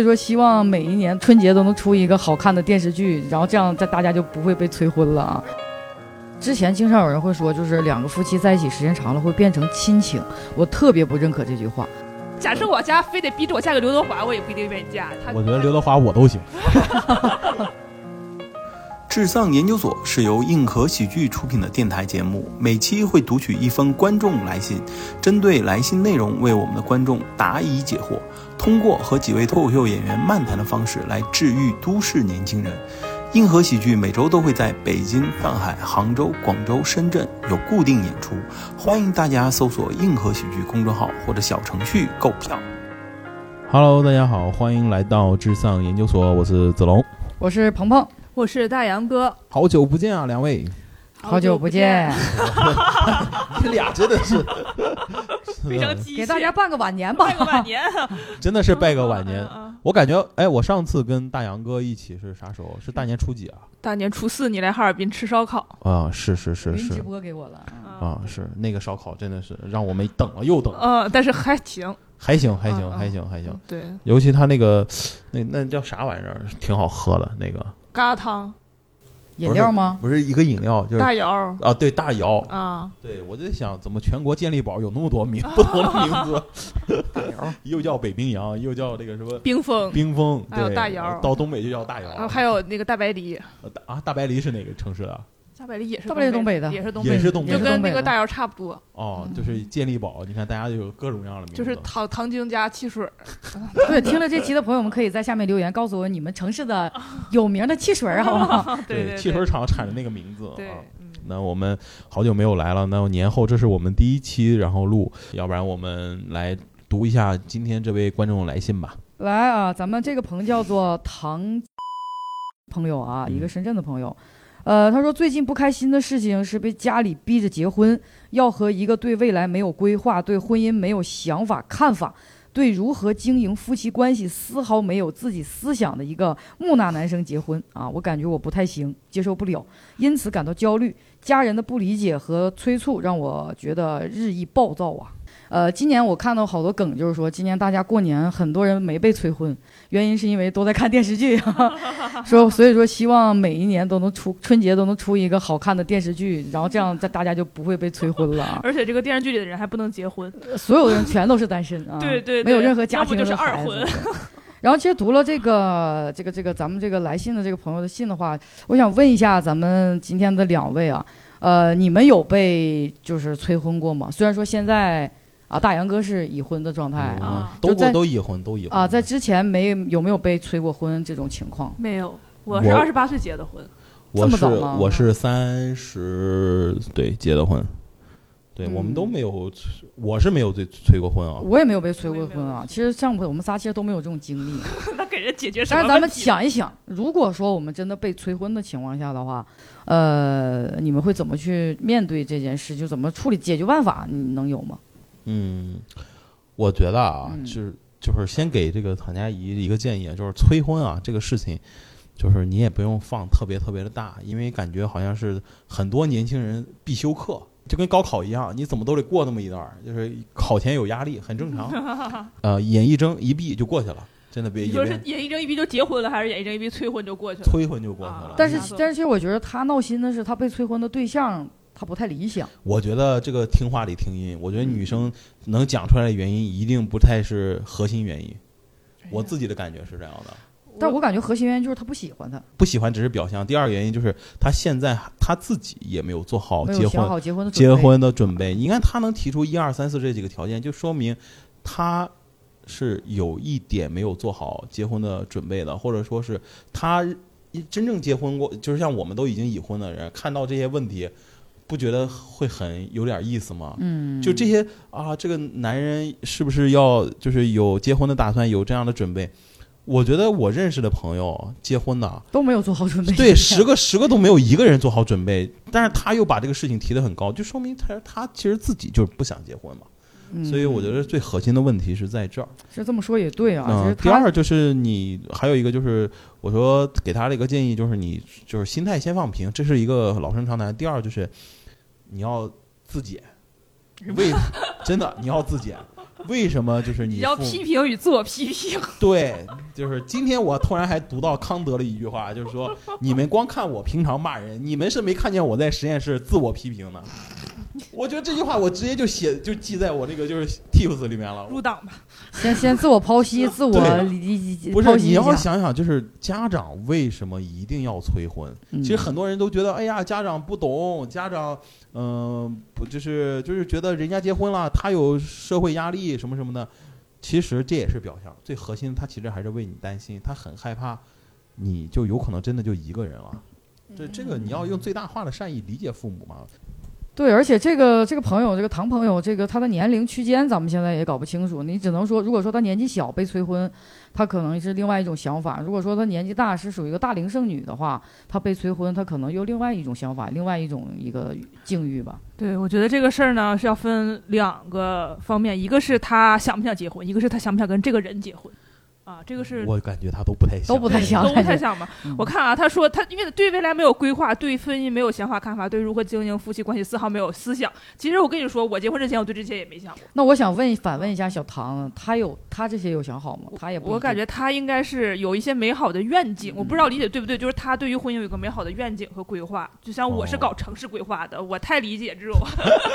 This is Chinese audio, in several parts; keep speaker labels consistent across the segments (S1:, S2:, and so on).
S1: 所以说，希望每一年春节都能出一个好看的电视剧，然后这样在大家就不会被催婚了啊。之前经常有人会说，就是两个夫妻在一起时间长了会变成亲情，我特别不认可这句话。
S2: 假设我家非得逼着我嫁给刘德华，我也不一定愿意嫁。他
S3: 我觉得刘德华我都行。
S4: 智丧研究所是由硬核喜剧出品的电台节目，每期会读取一封观众来信，针对来信内容为我们的观众答疑解惑，通过和几位脱口秀演员漫谈的方式来治愈都市年轻人。硬核喜剧每周都会在北京、上海、杭州、广州、深圳有固定演出，欢迎大家搜索“硬核喜剧”公众号或者小程序购票。
S3: Hello，大家好，欢迎来到智丧研究所，我是子龙。
S1: 我是鹏鹏，
S2: 我是大杨哥，
S3: 好久不见啊，两位，
S1: 好久不见，
S3: 你俩真的是，
S2: 非常机械。
S1: 给大家拜个晚年吧。
S2: 拜。个晚年，
S3: 真的是拜个晚年。我感觉，哎，我上次跟大杨哥一起是啥时候？是大年初几啊？
S2: 大年初四你来哈尔滨吃烧烤，
S3: 啊，是是是
S1: 是。直播给我了啊，
S3: 啊，是那个烧烤真的是让我们等了又等，
S2: 嗯，但是还行，
S3: 还行还行还行还行。
S2: 对，
S3: 尤其他那个那那叫啥玩意儿，挺好喝的那个，
S2: 疙瘩汤、
S1: 饮料吗？
S3: 不是一个饮料，就是
S2: 大窑
S3: 啊，对大窑，
S2: 啊，
S3: 对我就在想，怎么全国健力宝有那么多名 不同的名字，
S1: 大窑
S3: 又叫北冰洋，又叫那个什么
S2: 冰峰，
S3: 冰峰，
S2: 还有
S3: 对
S2: 大窑
S3: 到东北就叫大窑
S2: 还有那个大白梨，
S3: 啊，大白梨是哪个城市的？
S2: 大白梨也是
S1: 大白梨东北的
S2: 也是东北的，
S3: 也是东北的
S2: 就跟那个大窑差不多，
S3: 哦，就是健力宝，你看大家就有各种各样的名字，
S2: 就是糖糖精加汽水儿，
S1: 对，听了这期的朋友们可以在下面留言，告诉我你们城市的 有名的汽水儿，好不好？
S2: 对对，
S3: 汽水厂产的那个名字
S2: 对
S3: 那我们好久没有来了，那年后这是我们第一期，然后录，要不然我们来读一下今天这位观众来信吧。
S1: 来啊，咱们这个朋友叫做唐朋友啊，
S3: 嗯
S1: 一个深圳的朋友。呃，他说最近不开心的事情是被家里逼着结婚，要和一个对未来没有规划、对婚姻没有想法、看法、对如何经营夫妻关系丝毫没有自己思想的一个木讷男生结婚啊！我感觉我不太行，接受不了，因此感到焦虑。家人的不理解和催促让我觉得日益暴躁啊。呃，今年我看到好多梗，就是说今年大家过年很多人没被催婚，原因是因为都在看电视剧，说所以说希望每一年都能出春节都能出一个好看的电视剧，然后这样在大家就不会被催婚了啊。
S2: 而且这个电视剧里的人还不能结婚，
S1: 所有人全都是单身啊，
S2: 对对对
S1: 没有任何家庭
S2: 就是二婚。
S1: 然后其实读了这个这个这个咱们这个来信的这个朋友的信的话，我想问一下咱们今天的两位啊，呃，你们有被就是催婚过吗？虽然说现在啊，大杨哥是已婚的状态啊。
S2: 啊
S3: 都都已婚，都已婚
S1: 啊，在之前没有没有被催过婚这种情况？
S2: 没有，我是
S3: 我
S2: 二十八岁结的婚，
S3: 我是
S1: 这么早吗
S3: 我是三十对结的婚，对、
S1: 嗯
S3: 我们都没有，我是没有被催过婚啊。
S1: 我也没有被催过婚啊。其实像我们仨其实都没有这种经历。
S2: 那给人解决什
S1: 但是咱们？想一想，如果说我们真的被催婚的情况下的话，呃，你们会怎么去面对这件事？就怎么处理解决办法？你能有吗？
S3: 嗯，我觉得啊，
S1: 嗯
S3: 就是就是先给这个唐佳怡一个建议，就是催婚啊这个事情，就是你也不用放特别特别的大，因为感觉好像是很多年轻人必修课。就跟高考一样，你怎么都得过那么一段，就是考前有压力，很正常。呃，眼一睁一闭就过去了，真的别
S2: 你说
S3: 以为
S2: 是眼一睁一闭就结婚了，还是眼一睁一闭催婚就过去了？
S3: 催婚就过去了
S2: 啊。
S1: 但是但是其实我觉得他闹心的是，他被催婚的对象他不太理想。
S3: 我觉得这个听话里听音，我觉得
S1: 嗯
S3: 女生能讲出来的原因一定不太是核心原因。我自己的感觉是这样的，
S1: 但我感觉核心原因就是他不喜欢他，
S3: 不喜欢只是表象。第二个原因就是他现在他自己也没有做好结婚
S1: 好结婚的准备
S3: 结婚的准备。你看他能提出一二三四这几个条件，就说明他是有一点没有做好结婚的准备的，或者说是他真正结婚过，就是像我们都已经已婚的人，看到这些问题，不觉得会很有点意思吗？
S1: 嗯，
S3: 就这些啊，这个男人是不是要就是有结婚的打算，有这样的准备？我觉得我认识的朋友结婚的，
S1: 都没有做好准备。
S3: 对十个十个都没有一个人做好准备，但是他又把这个事情提得很高，就说明他他其实自己就是不想结婚嘛。
S1: 嗯
S3: 所以我觉得最核心的问题是在这儿。
S1: 是这么说也对啊。
S3: 第二就是你还有一个就是我说给他的一个建议就是你就是心态先放平，这是一个老生常谈。第二就是你要自检，为真的你要自检，为什么就是你
S2: 要批评与自我批评。
S3: 对，就是今天我突然还读到康德的一句话，就是说你们光看我平常骂人，你们是没看见我在实验室自我批评的。我觉得这句话我直接就写就记在我那个就是 Tips 里面了。
S2: 入党吧，
S1: 先 先自我剖析，自我
S3: 对
S1: 理理理
S3: 不是你要
S1: 剖析一下。
S3: 想想，就是家长为什么一定要催婚？
S1: 嗯
S3: 其实很多人都觉得，哎呀，家长不懂，家长，嗯、不就是就是觉得人家结婚了，他有社会压力什么什么的。其实这也是表象，最核心他其实还是为你担心，他很害怕，你就有可能真的就一个人了。这这个你要用最大化的善意理解父母嘛。
S1: 对，而且这个这个朋友，这个唐朋友，这个他的年龄区间，咱们现在也搞不清楚。你只能说，如果说他年纪小被催婚，他可能是另外一种想法；如果说他年纪大，是属于一个大龄剩女的话，他被催婚，他可能又另外一种想法，另外一种一个境遇吧。
S2: 对，我觉得这个事儿呢是要分两个方面，一个是他想不想结婚，一个是他想不想跟这个人结婚。啊，这个是
S3: 我感觉他都不太像，
S1: 都不太想
S2: 都不太想吧？
S1: 嗯
S2: 我看啊，他说他因为对未来没有规划，对婚姻没有想法看法，对如何经营夫妻关系丝毫没有思想。其实我跟你说，我结婚之前我对这些也没想过。
S1: 那我想问反问一下小唐，他有他这些有想好吗？他也不
S2: 我感觉他应该是有一些美好的愿景，我不知道理解对不对，就是他对于婚姻有一个美好的愿景和规划。就像我是搞城市规划的，我太理解这种，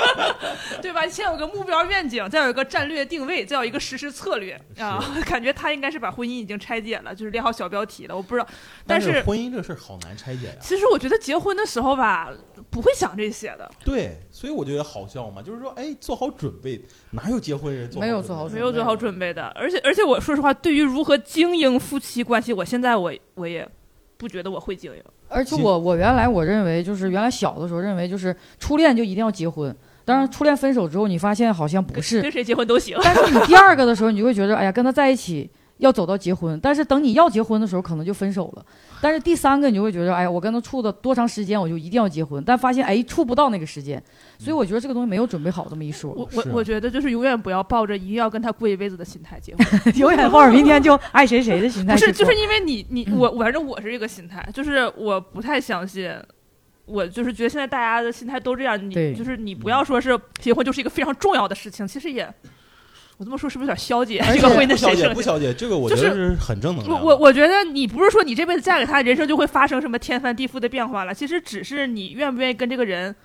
S2: 对吧？先有个目标愿景，再有一个战略定位，再有一个实施策略啊。感觉他应该是把婚姻已经拆解了，就是列好小标题了。我不知道，但
S3: 是
S2: 是
S3: 婚姻这事儿好难拆解呀。
S2: 其实我觉得结婚的时候吧，不会想这些的，
S3: 对，所以我觉得好笑嘛，就是说，哎，做好准备，哪有结婚人做
S1: 没有做好准
S2: 没有做好准备的。而且而且我说实话，对于如何经营夫妻关系，我现在我我也不觉得我会经营。
S1: 而且我我原来我认为就是原来小的时候认为就是初恋就一定要结婚，当然初恋分手之后你发现好像不是，
S2: 跟谁结婚都行。
S1: 但是你第二个的时候你就会觉得哎呀跟他在一起要走到结婚，但是等你要结婚的时候可能就分手了，但是第三个你就会觉得哎呀我跟他处的多长时间我就一定要结婚，但发现哎处不到那个时间，所以我觉得这个东西没有准备好这么一说，
S2: 我我我觉得就是永远不要抱着一定要跟他过一辈子的心态结婚，
S1: 永远抱着明天就爱谁谁的心态
S2: 不是就是因为你你我反正我是这个心态，就是我不太相信。我就是觉得现在大家的心态都这样，你就是你不要说是结婚就是一个非常重要的事情，其实也，我这么说是不是有点消
S1: 极
S2: 这个婚姻的
S3: 不消解，
S2: 神圣
S3: 不消极，这个我觉得是很正能
S2: 我
S3: 量的。
S2: 我我觉得你不是说你这辈子嫁给他，人生就会发生什么天翻地覆的变化了，其实只是你愿不愿意跟这个人，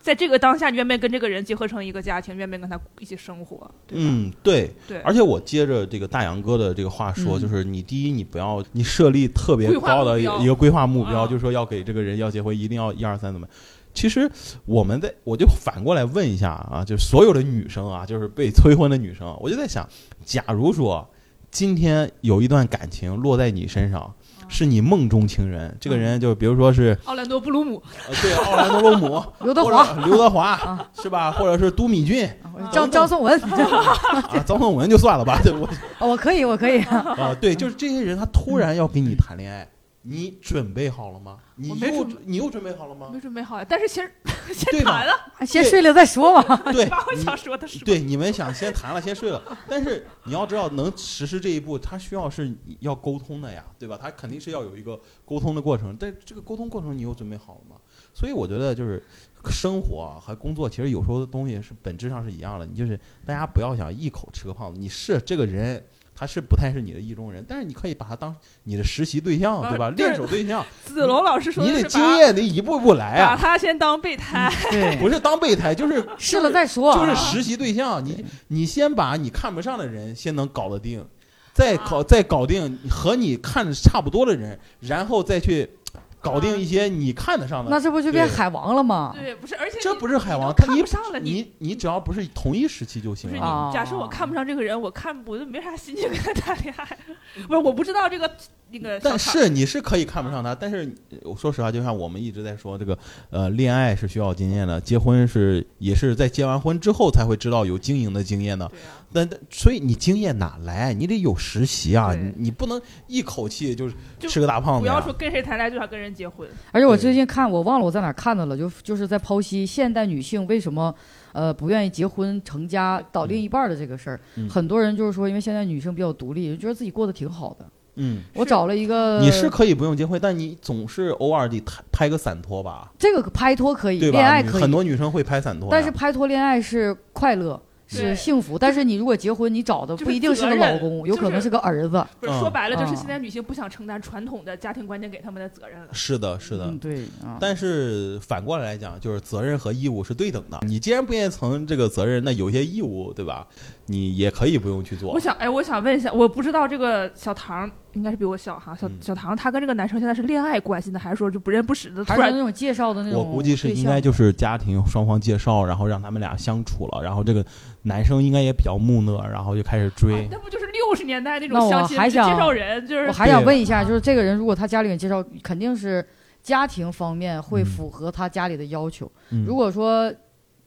S2: 在这个当下，你愿不愿意跟这个人结合成一个家庭，愿不愿意跟他一起生活，对？
S3: 嗯，对，
S2: 对，
S3: 而且我接着这个大杨哥的这个话说，
S1: 嗯
S3: 就是你第一，你不要你设立特别高的一个规划目标，
S2: 啊
S3: 就是说要给这个人要结婚，一定要一二三怎么。其实我们在，我就反过来问一下啊，就是所有的女生啊，就是被催婚的女生，我就在想，假如说今天有一段感情落在你身上，是你梦中情人，这个人就比如说是
S2: 奥兰多·布鲁姆，
S3: 呃 对奥兰多·布鲁姆、
S1: 刘德华、
S3: 刘德华
S1: 啊。
S3: 是吧？或者是都敏俊
S1: 张张颂文，
S3: 啊，张颂文就算了吧，对我
S1: 哦我可以我可以，
S3: 啊，对，就是这些人，他突然要跟你谈恋爱，你准备好了吗？你又你又准备好了吗
S2: 没？准备好呀，但是先 先谈了，
S1: 先睡了再说吧。
S3: 对
S2: 把我想说的说。
S3: 对，你们想先谈了，先睡了，但是你要知道，能实施这一步，他需要是要沟通的呀，对吧？他肯定是要有一个沟通的过程，但这个沟通过程你又准备好了吗？所以我觉得就是生活啊和工作，其实有时候的东西是本质上是一样的。你就是大家不要想一口吃个胖子，你是这个人。他是不太是你的意中人，但是你可以把他当你的实习对象，
S2: 啊
S3: 对吧？
S2: 就是
S3: 练手对象，
S2: 子龙老师说
S3: 你得经验得一步步来啊
S2: 把
S3: 啊，
S2: 他先当备胎，
S1: 对，
S3: 不是当备胎，就是
S1: 试了再说。
S3: 就是实习对象，你你先把你看不上的人先能搞得定，再搞再搞定和你看着差不多的人，然后再去搞定一些你看得上的。
S1: 那这不就变海王了吗？
S2: 对，不是，而且
S3: 这不是海王，
S2: 看
S3: 他你
S2: 不上了，你
S3: 你你只要不是同一时期就
S2: 不是你
S3: 行了。
S1: 啊
S2: 假设我看不上这个人，我看我就没啥心情跟他谈恋爱。不是，我不知道这个那个
S3: 但。是你是可以看不上他，但是呃我说实话，就像我们一直在说，这个呃，恋爱是需要经验的，结婚是也是在结完婚之后才会知道有经营的经验的。
S2: 对啊，
S3: 但但所以你经验哪来？你得有实习啊，你你不能一口气就是
S2: 就
S3: 吃个大胖子呀。
S2: 不要说跟谁谈恋爱就想跟人结婚。
S1: 而且我最近看，我忘了我在哪看到了，就就是在剖析现代女性为什么呃不愿意结婚成家找另一半儿的这个事儿。
S3: 嗯
S1: 很多人就是说，因为现在女生比较独立，觉得自己过得挺好的。
S3: 嗯，
S1: 我找了一个，
S3: 你是可以不用结婚，但你总是偶尔得拍拍个散拖吧，
S1: 这个拍拖可以，
S3: 对吧？
S1: 恋爱可以，
S3: 很多女生会拍散拖，
S1: 但是拍拖恋爱是快乐，是幸福，但是你如果结婚，你找的不一定是个老公，有
S2: 就是
S1: 可能是个儿子。
S2: 不是说白了，就是
S1: 啊
S2: 现在女性不想承担传统的家庭观念给他们的责任了。
S3: 是的，是的。
S1: 嗯，对啊。
S3: 但是反过来来讲，就是责任和义务是对等的。你既然不愿意承这个责任，那有些义务，对吧？你也可以不用去做
S2: 我。想，哎，我想问一下，我不知道这个小唐应该是比我小哈，小
S3: 嗯
S2: 小唐他跟这个男生现在是恋爱关系呢，还是说就不认不识的？突然
S1: 那种介绍的那种
S3: 我估计是应该就是家庭双方介绍，然后让他们俩相处了，然后这个男生应该也比较木讷，然后就开始
S2: 啊
S3: 追。
S2: 那不就是六十年代那种相亲介绍人，就是
S1: 我还想问一下，就是这个人如果他家里面介绍，肯定是家庭方面会
S3: 嗯
S1: 符合他家里的要求。
S3: 嗯
S1: 如果说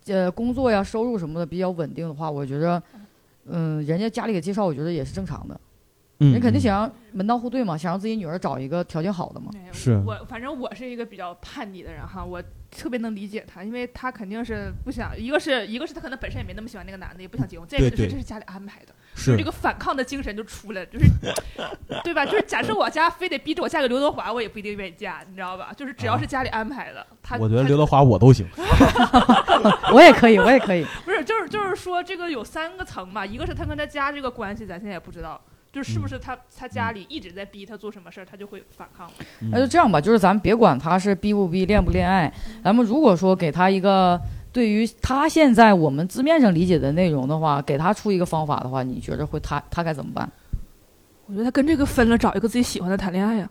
S1: 呃工作呀、收入什么的比较稳定的话，我觉得，嗯，人家家里给介绍，我觉得也是正常的。
S3: 嗯
S1: 人肯定想让门当户对嘛，想让自己女儿找一个条件好的嘛。
S3: 是
S2: 我，反正我是一个比较叛逆的人哈，我特别能理解他，因为他肯定是不想，一个是一个是他可能本身也没那么喜欢那个男的，也不想结婚；再一个就是这是家里安排的，
S3: 是
S2: 这个反抗的精神就出来了，就是对吧？就是假设我家非得逼着我嫁给刘德华，我也不一定愿意嫁，你知道吧？就是只要是家里安排的，他
S3: 我觉得刘德华我都行。
S1: 我也可以，我也可以。
S2: 不是，就是就是说这个有三个层嘛，一个是他跟他家这个关系，咱现在也不知道，就是是不是他、他家里一直在逼他做什么事儿，他就会反抗。
S1: 那就这样吧，就是咱们别管他是逼不逼、恋不恋爱，咱们如果说给他一个对于他现在我们字面上理解的内容的话，给他出一个方法的话，你觉得会他他该怎么办？
S2: 我觉得他跟这个分了，找一个自己喜欢的谈恋爱呀、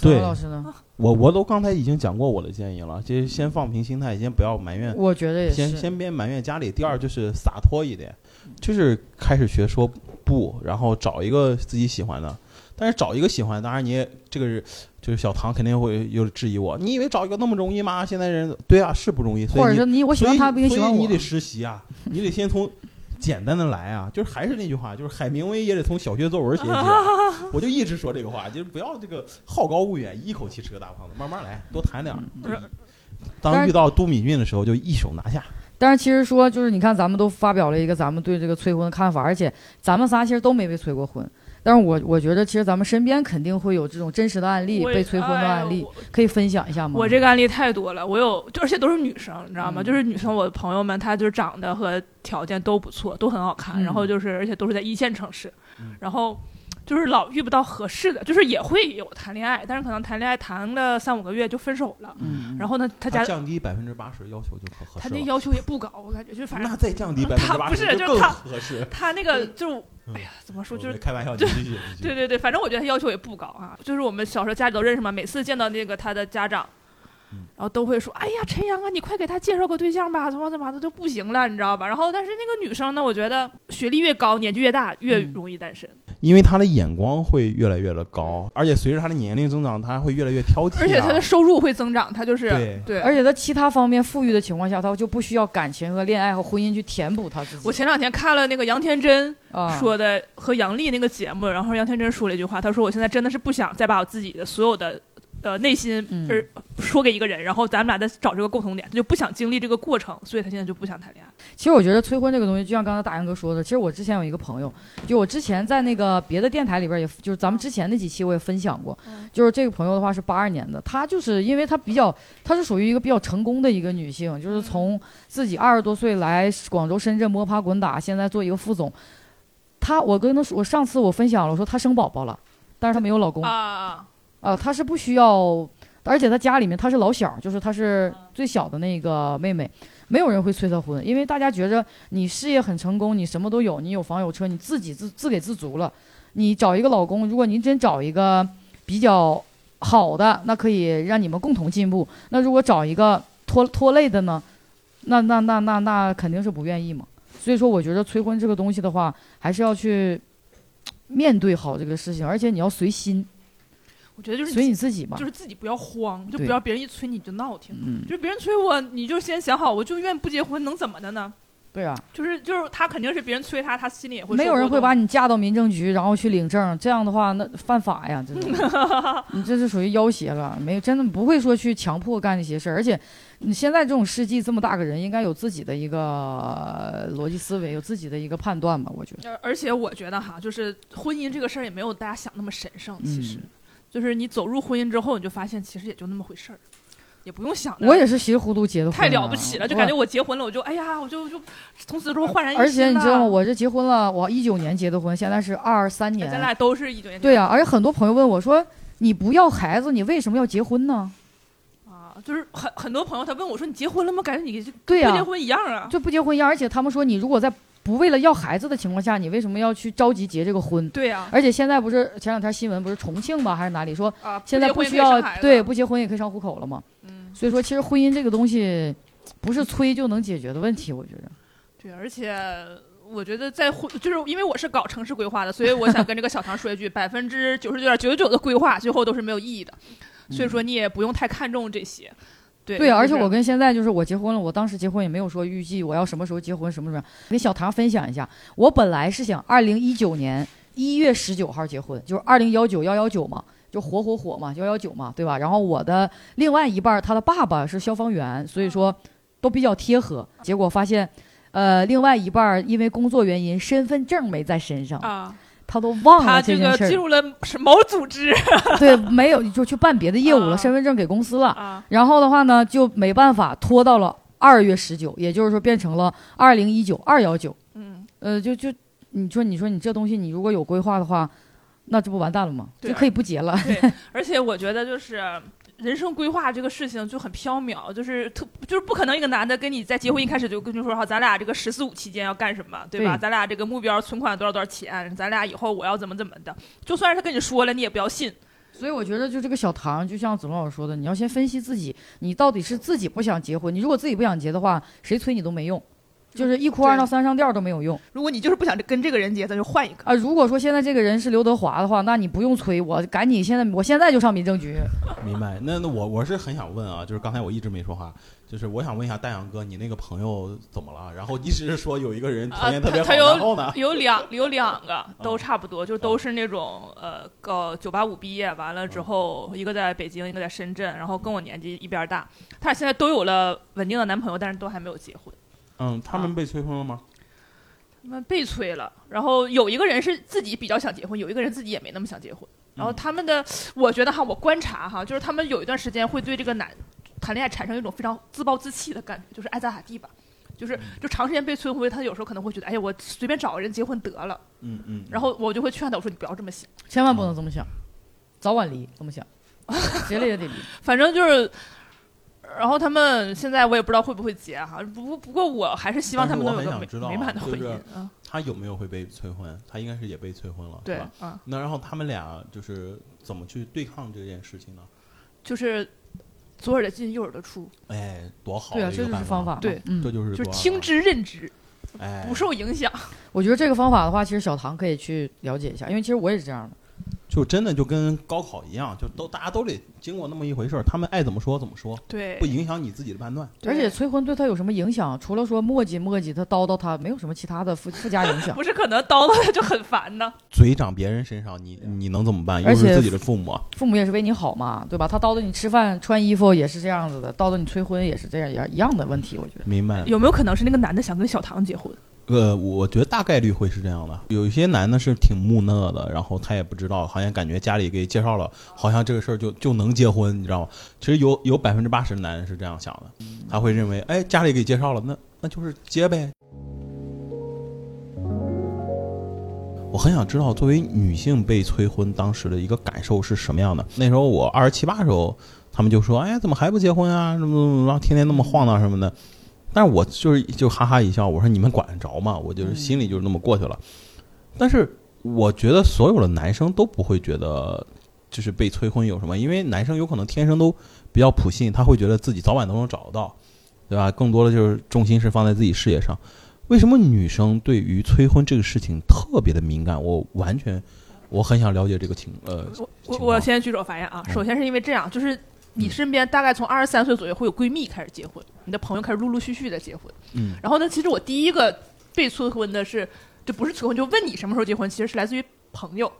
S3: 对
S1: 张老师呢？
S3: 我我都刚才已经讲过我的建议了，就是先放平心态，先不要埋怨，
S1: 我觉得也是。
S3: 先先别埋怨家里。第二就是洒脱一点，就是开始学说不，然后找一个自己喜欢的。但是找一个喜欢，当然你也这个是就是小唐肯定会有质疑我，你以为找一个那么容易吗？现在人对啊是不容易，所以你
S1: 或者是你我喜欢他，不喜欢我。
S3: 所以你得实习啊，你得先从简单的来啊。就是还是那句话，就是海明威也得从小学作文写起啊。我就一直说这个话，就是不要这个好高骛远，一口气吃个大胖子，慢慢来，多谈点儿。
S2: 嗯
S3: 当遇到都敏俊的时候，就一手拿下。
S1: 但是其实说，就是你看，咱们都发表了一个咱们对这个催婚的看法，而且咱们仨其实都没被催过婚。但是我我觉得，其实咱们身边肯定会有这种真实的案例，被催婚的案例，
S2: 哎
S1: 可以分享一下吗？
S2: 我这个案例太多了，我有，就而且都是女生，你知道吗？
S1: 嗯
S2: 就是女生，我的朋友们，她就是长得和条件都不错，都很好看，
S1: 嗯
S2: 然后就是而且都是在一线城市，
S3: 嗯
S2: 然后就是老遇不到合适的，就是也会有谈恋爱，但是可能谈恋爱谈了三五个月就分手了。
S1: 嗯，
S2: 然后呢，他家
S3: 降低百分之八十要求就可合适。
S2: 他那要求也不高，我感觉就反正
S3: 那再降低百分
S2: 他
S3: 之八
S2: 不
S3: 十
S2: 就是他
S3: 合适。
S2: 他那个就
S3: 嗯
S2: 哎呀，怎么说就是
S3: 开玩笑，
S2: 对对对，反正我觉得他要求也不高啊。就是我们小时候家里都认识嘛，每次见到那个他的家长，
S3: 嗯
S2: 然后都会说：“哎呀，陈阳啊，你快给他介绍个对象吧，怎么怎么的都不行了，你知道吧？”然后，但是那个女生呢，我觉得学历越高，年纪越大，越
S1: 嗯
S2: 容易单身，
S3: 因为他的眼光会越来越的高，而且随着他的年龄增长，他会越来越挑剔啊。
S2: 而且他的收入会增长，他就是
S3: 对
S2: 对。
S1: 而且在其他方面富裕的情况下，他就不需要感情和恋爱和婚姻去填补他自己。
S2: 我前两天看了那个杨天真
S1: 啊，
S2: 说的和杨笠那个节目，然后杨天真说了一句话，他说：“我现在真的是不想再把我自己的所有的呃内心
S1: 嗯
S2: 而说给一个人，然后咱们俩再找这个共同点，他就不想经历这个过程，所以他现在就不想谈恋爱。
S1: 其实我觉得催婚这个东西，就像刚才大杨哥说的，其实我之前有一个朋友，就我之前在那个别的电台里边也，就是咱们之前那几期我也分享过，
S2: 嗯
S1: 就是这个朋友的话是八二年的，她就是因为她比较，她是属于一个比较成功的一个女性，就是从自己二十多岁来广州、深圳摸爬滚打，现在做一个副总。她，我跟她说，我上次我分享了，我说她生宝宝了，但是她没有老公
S2: 啊，
S1: 啊，他是不需要，而且他家里面他是老小，就是他是最小的那个妹妹，没有人会催他婚，因为大家觉着你事业很成功，你什么都有，你有房有车，你自己自自给自足了，你找一个老公，如果您真找一个比较好的，那可以让你们共同进步。那如果找一个拖拖累的呢，那那那那那肯定是不愿意嘛。所以说，我觉得催婚这个东西的话，还是要去面对好这个事情，而且你要随心，
S2: 我觉得就是
S1: 随你自己吧
S2: 就。是自己不要慌，就不要别人一催你就闹挺。
S1: 嗯，
S2: 就是别人催我，你就先想好，我就愿不结婚，能怎么的呢？
S1: 对啊，
S2: 就是就是他肯定是别人催他，他心里也会
S1: 没有人会把
S2: 你
S1: 你嫁到民政局，然后去领证，这样的话那犯法呀，这 是你这是属于要挟了，没有真的不会说去强迫干这些事儿，而且你现在这种世纪这么大个人，应该有自己的一个呃逻辑思维，有自己的一个判断吧，我觉得。
S2: 而而且我觉得哈，就是婚姻这个事儿也没有大家想那么神圣，其实、
S1: 嗯
S2: 就是你走入婚姻之后，你就发现其实也就那么回事儿。也不用想的。
S1: 我也是稀里糊涂结的婚、啊，
S2: 太了不起了，就感觉我结婚了，我就哎呀，我就就从此之后焕然一新
S1: 而且你知道吗？我这结婚了，我一九年结的婚，现在是二三年。
S2: 哎咱俩都是一九年
S1: 对呀、而且很多朋友问我说：“你不要孩子，你为什么要结婚呢
S2: 啊，就是很很多朋友他问我说你结婚了吗？感觉你就？”
S1: 对呀、
S2: 不结婚一样啊。
S1: 就不结婚一样。而且他们说，你如果在不为了要孩子的情况下，你为什么要去着急结这个婚？
S2: 对呀、
S1: 而且现在不是前两天新闻不是重庆吧，还是哪里说
S2: 啊，
S1: 现在
S2: 不
S1: 需要对不结婚也可以上户口了吗？
S2: 嗯，
S1: 所以说，其实婚姻这个东西不是催就能解决的问题，我觉得。
S2: 对，而且我觉得在婚，就是因为我是搞城市规划的，所以我想跟这个小唐说一句：百分之九十九点九九九的规划最后都是没有意义的，所以说你也不用太看重这些。对
S1: 对，而且我跟现在就是我结婚了，我当时结婚也没有说预计我要什么时候结婚什么什么。跟小唐分享一下，我本来是想二零一九年一月十九号结婚，就是二零幺九幺幺九嘛，就火火火嘛，幺幺九嘛，对吧？然后我的另外一半他的爸爸是消防员，所以说都比较贴合。结果发现，呃，另外一半因为工作原因身份证没在身上，
S2: 啊，
S1: 他都忘了这件事儿，
S2: 这个进入了是某组织
S1: 对，没有就去办别的业务了，
S2: 啊
S1: 身份证给公司了。
S2: 啊，
S1: 然后的话呢，就没办法拖到了二月十九，也就是说变成了二零一九二幺九。
S2: 嗯，
S1: 呃，就就你说你说你这东西你如果有规划的话，那这不完蛋了吗？就可以不结了。
S2: 对，而且我觉得就是。人生规划这个事情就很缥缈，就是特就是不可能一个男的跟你在结婚一开始就跟你说好，咱俩这个十四五期间要干什么，对吧？
S1: 对
S2: 咱俩这个目标存款多少多少钱，咱俩以后我要怎么怎么的。就算是他跟你说了，你也不要信。
S1: 所以我觉得就这个小唐，就像子龙老师说的，你要先分析自己，你到底是自己不想结婚，你如果自己不想结的话，谁催你都没用，就是一哭二闹三上吊都没有用
S2: 如果你就是不想跟这个人结，咱就换一个。
S1: 啊。如果说现在这个人是刘德华的话，那你不用催我，赶紧现在我现在就上民政局。
S3: 明白。那那我我是很想问啊，就是刚才我一直没说话，就是我想问一下大杨哥，你那个朋友怎么了？然后一直是说有一个人条
S2: 啊，
S3: 件特别好，然后呢？
S2: 有有两有两个都差不多，就都是那种呃，高九八五毕业完了之后，一个在北京，一个在深圳，然后跟我年纪一边大。他俩现在都有了稳定的男朋友，但是都还没有结婚。
S3: 嗯，他们被催婚了吗？
S2: 他们被催了，然后有一个人是自己比较想结婚，有一个人自己也没那么想结婚。然后他们的，我觉得哈，我观察哈，就是他们有一段时间会对这个男谈恋爱产生一种非常自暴自弃的感觉，就是爱咋咋地吧。就是就长时间被催婚，他有时候可能会觉得，哎呀，我随便找个人结婚得了。
S3: 嗯嗯。
S2: 然后我就会劝他，我说你不要这么想。
S1: 千万不能这么想，早晚离，这么想，结了也得离。
S2: 反正就是，然后他们现在我也不知道会不会结哈，不过不过我还是希望他们能有个美满的婚
S3: 就是
S2: 姻啊。
S3: 他有没有会被催婚？他应该是也被催婚了，
S2: 对
S3: 是吧？
S2: 啊，
S3: 那然后他们俩就是怎么去对抗这件事情呢？
S2: 就是左耳的进右耳的出，
S3: 哎，多好
S1: 对啊，这就是方法。
S2: 对
S1: 嗯
S3: 这，就是
S2: 就是听之任之，
S3: 哎，
S2: 不受影响。
S1: 我觉得这个方法的话，其实小唐可以去了解一下，因为其实我也是这样的。
S3: 就真的就跟高考一样，就都大家都得经过那么一回事儿，他们爱怎么说怎么说，
S2: 对
S3: 不，影响你自己的判断。
S1: 而且催婚对他有什么影响？除了说磨叽磨叽，他叨叨他，没有什么其他的附附加影响。
S2: 不是可能叨叨他就很烦呢。
S3: 嘴长别人身上，你你能怎么办？又是自己的父母，
S1: 父母也是为你好嘛，对吧？他叨叨你吃饭穿衣服也是这样子的，叨叨你催婚也是这样，一样的问题，我觉得。
S3: 明白？
S2: 有没有可能是那个男的想跟小唐结婚？
S3: 呃，我觉得大概率会是这样的。有一些男的是挺木讷的，然后他也不知道，好像感觉家里给介绍了，好像这个事儿就就能结婚，你知道吗？其实有有百分之八十的男人是这样想的，他会认为，哎，家里给介绍了，那那就是结呗。我很想知道，作为女性被催婚当时的一个感受是什么样的。那时候我二十七八时候，他们就说：“哎，怎么还不结婚啊？怎么怎么，然后天天那么晃荡什么的。”但是我就是就哈哈一笑，我说：“你们管得着吗？”我就是心里就是那么过去了。但是我觉得所有的男生都不会觉得就是被催婚有什么，因为男生有可能天生都比较普信，他会觉得自己早晚都能找得到，对吧？更多的就是重心是放在自己事业上。为什么女生对于催婚这个事情特别的敏感？我完全，我很想了解这个情呃，
S2: 我我我先举手发言啊。
S3: 嗯
S2: 首先是因为这样，就是你
S3: 嗯
S2: 身边大概从二十三岁左右会有闺蜜开始结婚，你的朋友开始陆陆续续的结婚。
S3: 嗯
S2: 然后呢，其实我第一个被催婚的是，就不是催婚，就问你什么时候结婚，其实是来自于朋友，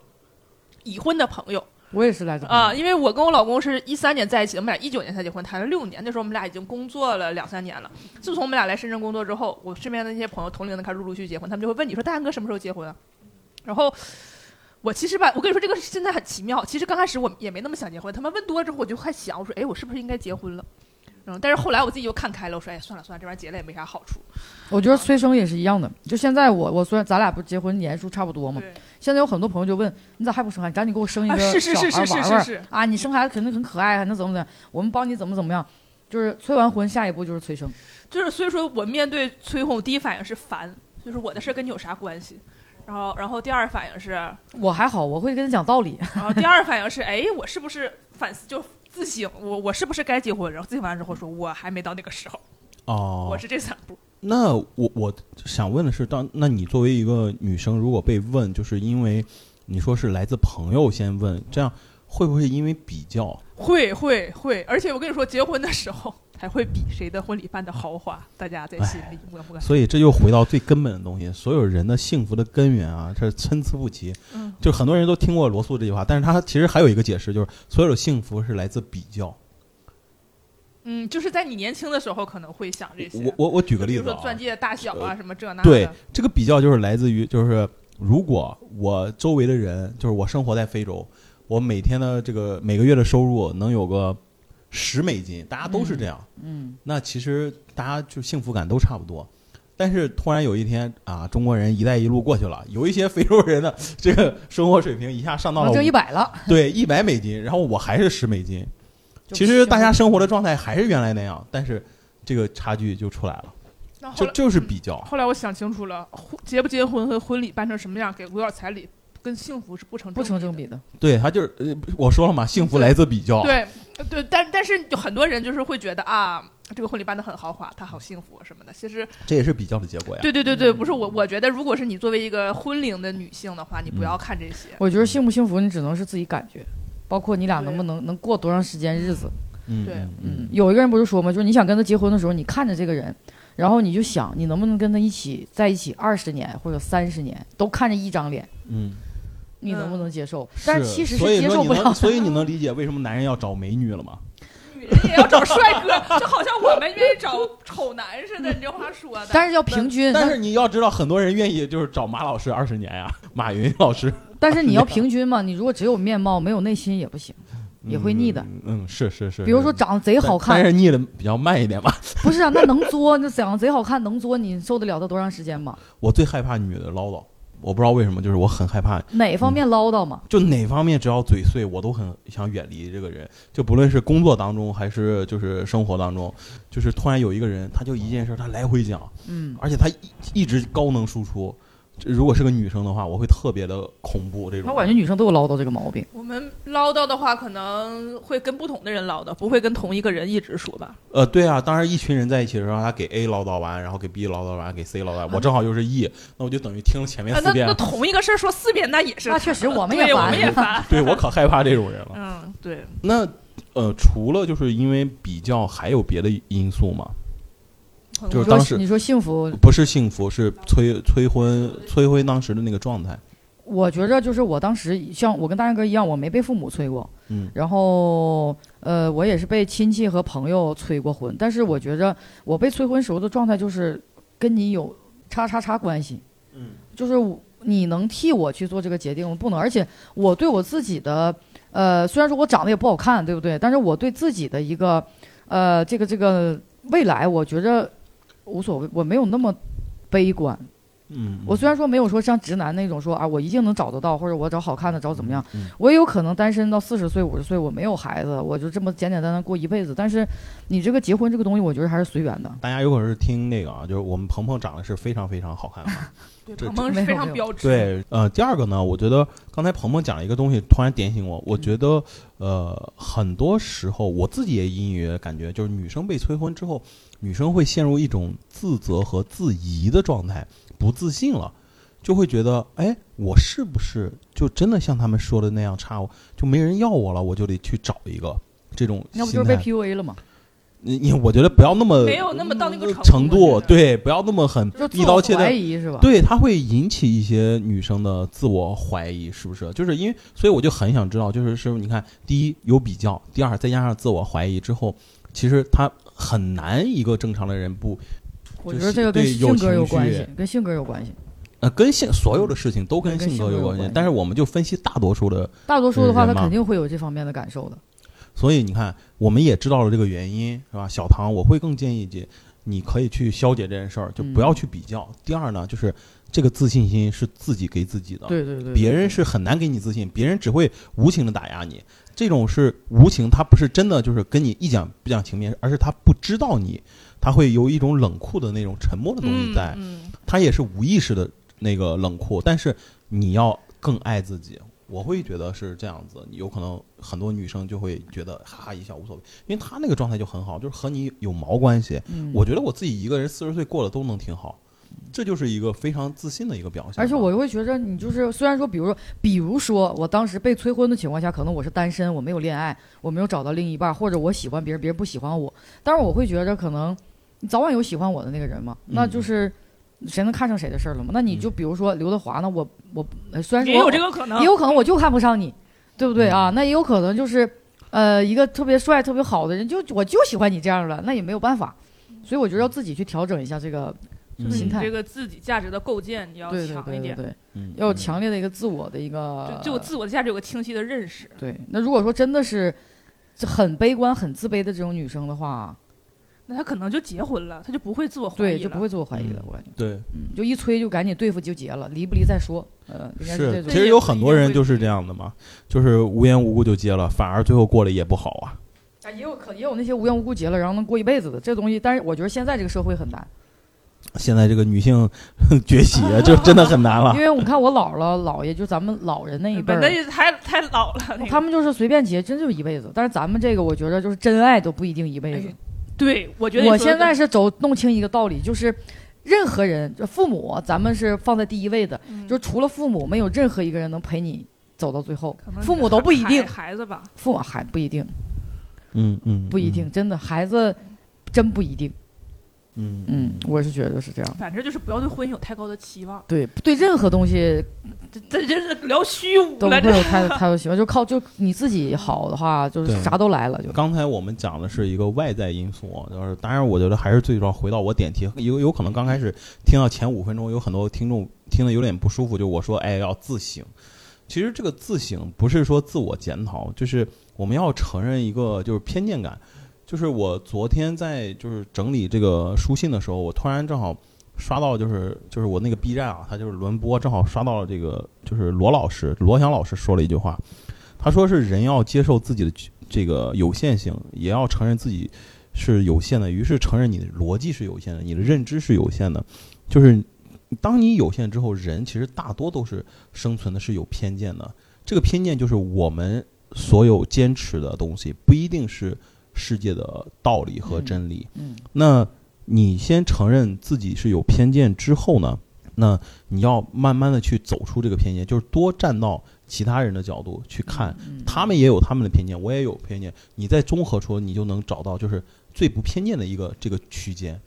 S2: 已婚的朋友
S1: 我也是来自
S2: 啊。因为我跟我老公是一三年在一起的，我们俩一九年才结婚，谈了六年。那时候我们俩已经工作了两三年了。自从我们俩来深圳工作之后，我身边的那些朋友同龄的开始陆陆续续结婚，他们就会问你说大安哥什么时候结婚啊？然后。我其实吧，我跟你说这个现在很奇妙。其实刚开始我也没那么想结婚，他们问多了之后，我就还想，我说，哎，我是不是应该结婚了？嗯，但是后来我自己又看开了，我说哎算了算了，这玩意儿结了也没啥好处。
S1: 我觉得催生也是一样的。就现在我我虽然咱俩不是结婚年数差不多嘛，现在有很多朋友就问你咋还不生孩子？赶紧给我生一
S2: 啊
S1: 个小
S2: 是是是
S1: 孩玩玩
S2: 是是是是，
S1: 啊！你生孩子肯定很可爱，还能怎么怎么样？我们帮你怎么怎么样？就是催完婚，下一步就是催生。
S2: 就是所以说我面对催婚，我第一反应是烦，就是我的事儿跟你有啥关系？然后然后第二反应是，
S1: 我还好，我会跟他讲道理。
S2: 然后第二反应是，哎，我是不是反思就自省，我我是不是该结婚？然后自省完之后说，我还没到那个时候，
S3: 哦
S2: 我，是这三步。
S3: 那我我想问的是，当那你作为一个女生，如果被问，就是因为你说是来自朋友先问，这样会不会因为比较？
S2: 会会会，而且我跟你说，结婚的时候还会比谁的婚礼办的豪华，大家在心里默不敢。
S3: 所以这又回到最根本的东西，所有人的幸福的根源啊，这参差不齐。
S2: 嗯，
S3: 就很多人都听过罗素这句话，但是他其实还有一个解释，就是所有的幸福是来自比较。
S2: 嗯，就是在你年轻的时候可能会想这些。
S3: 我我我举个例子啊
S2: 比如说，钻戒大小啊，什么这那
S3: 对。这个比较就是来自于，就是如果我周围的人，就是我生活在非洲，我每天的这个每个月的收入能有个十美金，大家都是这样，
S1: 嗯，
S3: 那其实大家就幸福感都差不多。但是突然有一天啊，中国人“一带一路”过去了，有一些非洲人的这个生活水平一下上到了
S1: 就一百了。
S3: 对一百美金，然后我还是十美金。其实大家生活的状态还是原来那样，但是这个差距就出来了，就就是比较。
S2: 后来我想清楚了，婚结不结婚和婚礼办成什么样，给多少彩礼，跟幸福是不成
S1: 不成正
S2: 比
S1: 比的。
S3: 对他就是呃，我说了嘛，幸福来自比较。
S2: 对对，但但是有很多人就是会觉得啊，这个婚礼办得很豪华，他好幸福什么的。其实
S3: 这也是比较的结果呀。
S2: 对对对对，不是我，我觉得如果是你作为一个婚龄的女性的话，你不要看这些。
S1: 我觉得幸不幸福，你只能是自己感觉，包括你俩能不能能过多长时间日子。
S3: 嗯，
S2: 对
S3: 嗯
S1: 有一个人不是说吗？就是你想跟他结婚的时候，你看着这个人，然后你就想你能不能跟他一起在一起二十年或者三十年，都看着一张脸，
S3: 嗯，
S1: 你能不能接受？但
S3: 是
S1: 其实
S3: 所以说你能，
S1: 接受不了。
S3: 所以你能理解为什么男人要找美女了吗？
S2: 女人也要找帅哥，就好像我们愿意找丑男似的，你这话说的。
S1: 但是要平均，
S3: 但是你要知道，很多人愿意就是找马老师二十年呀，马云老师
S1: 但是你要 平均嘛，你如果只有面貌没有内心也不行，也会腻的。
S3: 嗯。嗯，是是是。
S1: 比如说长得贼好
S3: 看但，是腻的比较慢一点吧。
S1: 不是啊，那能作，那长得贼好看能作，你受得了他多长时间吗？
S3: 我最害怕女的唠叨，我不知道为什么，就是我很害怕
S1: 哪方面唠叨嘛？
S3: 就哪方面只要嘴碎，我都很想远离这个人。就不论是工作当中，还是就是生活当中，就是突然有一个人，他就一件事他来回讲，
S1: 嗯，
S3: 而且他一一直高能输出。这如果是个女生的话，我会特别的恐怖。这种
S1: 我感觉女生都有唠叨这个毛病。
S2: 我们唠叨的话，可能会跟不同的人唠叨，不会跟同一个人一直说吧。
S3: 呃，对啊，当然一群人在一起的时候，他给 A 唠叨完，然后给 B 唠叨完，给 C 唠叨完，我正好又是 E，那我就等于听了前面
S2: 啊，
S3: 四遍
S2: 那那，同一个事儿说四遍，那也是
S1: 那确实 我们也烦
S2: 们也烦。
S3: 对我可害怕这种人了。
S2: 嗯，对，
S3: 那呃，除了就是因为比较，还有别的因素吗？就是
S1: 你
S3: 当时
S1: 说你说幸福，
S3: 不是幸福，是催催婚催婚当时的那个状态。
S1: 我觉着就是我当时像我跟大山哥一样，我没被父母催过，
S3: 嗯。
S1: 然后呃，我也是被亲戚和朋友催过婚，但是我觉着我被催婚时候的状态就是跟你有叉叉叉关系，
S3: 嗯，
S1: 就是你能替我去做这个决定，我不能，而且我对我自己的呃，虽然说我长得也不好看，对不对？但是我对自己的一个呃，这个这个未来，我觉着无所谓，我没有那么悲观。
S3: 嗯，
S1: 我虽然说没有说像直男那种说啊，我一定能找得到，或者我找好看的，找怎么样，
S3: 嗯
S1: 我也有可能单身到四十岁、五十岁，我没有孩子，我就这么简简单单过一辈子。但是你这个结婚这个东西，我觉得还是随缘的。
S3: 大家有可能是听那个啊，就是我们鹏鹏长得是非常非常好看的。
S2: 对，鹏鹏是非常标志。，
S3: 对，呃，第二个呢，我觉得刚才鹏鹏讲了一个东西，突然点醒我。我觉得，呃，很多时候我自己也隐隐约约感觉，就是女生被催婚之后，女生会陷入一种自责和自疑的状态，不自信了，就会觉得，哎，我是不是就真的像他们说的那样差，就没人要我了，我就得去找一个这种
S1: 那不就是被 PUA 了吗？
S3: 你你，我觉得不要那么
S2: 没有那么到那个程度
S3: 对，不要那么很一刀切的
S1: 怀疑是吧？
S3: 对，它会引起一些女生的自我怀疑，是不是？就是因为，所以我就很想知道，就是是不是你看，第一有比较，第二再加上自我怀疑之后，其实他很难一个正常的人不
S1: 我觉得这个跟性格有关系，跟性格有关系。
S3: 呃跟性所有的事情都跟
S1: 跟
S3: 性格有关系
S1: 性格有关系，
S3: 但是我们就分析大多数的，
S1: 大多数的话，他肯定会有这方面的感受的。
S3: 所以你看，我们也知道了这个原因，是吧？小唐，我会更建议你，你可以去消解这件事儿，就不要去比较。第二呢，就是这个自信心是自己给自己的，
S1: 对对对，
S3: 别人是很难给你自信，别人只会无情的打压你。这种是无情，他不是真的就是跟你一讲不讲情面，而是他不知道你，他会有一种冷酷的那种沉默的东西在，
S2: 嗯，
S3: 他也是无意识的那个冷酷，但是你要更爱自己。我会觉得是这样子，有可能很多女生就会觉得哈哈一笑无所谓，因为她那个状态就很好，就是和你有毛关系。
S1: 嗯
S3: 我觉得我自己一个人四十岁过得都能挺好，这就是一个非常自信的一个表现。
S1: 而且我会觉着，你就是虽然说，比如说，比如说，我当时被催婚的情况下，可能我是单身，我没有恋爱，我没有找到另一半，或者我喜欢别人，别人不喜欢我，但是我会觉着，可能你早晚有喜欢我的那个人嘛，那
S3: 嗯
S1: 就是谁能看上谁的事儿了嘛。那你就比如说刘德华呢，我我呃虽然说
S2: 也有这个可能
S1: 也。有可能我就看不上你，对不对啊？那也有可能就是，呃，一个特别帅、特别好的人，就我就喜欢你这样的，那也没有办法。所以我觉得要自己去调整一下这个
S3: 嗯
S1: 心态
S2: 这个自己价值的构建你要强一点，
S1: 对要有强烈的一个自我的一个
S2: 就就我自我的价值有个清晰的认识。
S1: 对。那如果说真的是很悲观、很自卑的这种女生的话，
S2: 那他可能就结婚了，他就不会自我怀疑
S1: 对，
S2: 了，
S1: 就不会自我怀疑了
S3: 嗯。
S1: 我感觉，
S3: 对，
S1: 嗯，就一催就赶紧对付就结了，离不离再说。呃，应该这
S3: 是，
S1: 种
S3: 其实有很多人就是这样的嘛，就是无缘无故就结了，反而最后过了也不好啊。
S1: 啊，也有可也有那些无缘无故结了，然后能过一辈子的这东西。但是我觉得现在这个社会很难，
S3: 现在这个女性 崛起，就真的很难了
S1: 因。为我看我姥姥姥爷，就咱们老人那一辈
S2: 本
S1: 儿，
S2: 太太老了，那个
S1: 他们就是随便结，真就一辈子。但是咱们这个，我觉得就是真爱都不一定一辈子
S2: 哎。对，我觉得
S1: 我现在是走弄清一个道理，就是任何人，就父母，咱们是放在第一位的，
S2: 嗯
S1: 就除了父母，没有任何一个人能陪你走到最后。父母都不一定
S2: 孩，孩子吧，
S1: 父母还不一定，
S3: 嗯嗯，
S1: 不一定，真的孩子真不一定。
S3: 嗯。嗯
S1: 嗯，我是觉得是这样。
S2: 反正就是不要对婚姻有太高的期望。
S1: 对对，任何东西
S2: 这这这是聊虚无了，这
S1: 会有太太多希望，就靠就你自己好的话，就是
S3: 对
S1: 啥都来了，就
S3: 刚才我们讲的是一个外在因素，就是当然，我觉得还是最主要回到我点题，有有可能刚开始听到前五分钟，有很多听众听得有点不舒服，就我说哎要自省，其实这个自省不是说自我检讨，就是我们要承认一个就是偏见感，就是我昨天在就是整理这个书信的时候，我突然正好刷到就是就是我那个 B 站啊，它就是轮播，正好刷到了这个就是罗老师罗翔老师说了一句话，他说是人要接受自己的这个有限性，也要承认自己是有限的，于是承认你的逻辑是有限的，你的认知是有限的，就是当你有限之后，人其实大多都是生存的是有偏见的，这个偏见就是我们所有坚持的东西不一定是世界的道理和真理，
S1: 嗯。
S3: 那你先承认自己是有偏见之后呢，那你要慢慢的去走出这个偏见，就是多站到其他人的角度去看，
S1: 嗯
S3: 他们也有他们的偏见，我也有偏见，你再综合出，你就能找到就是最不偏见的一个这个区间。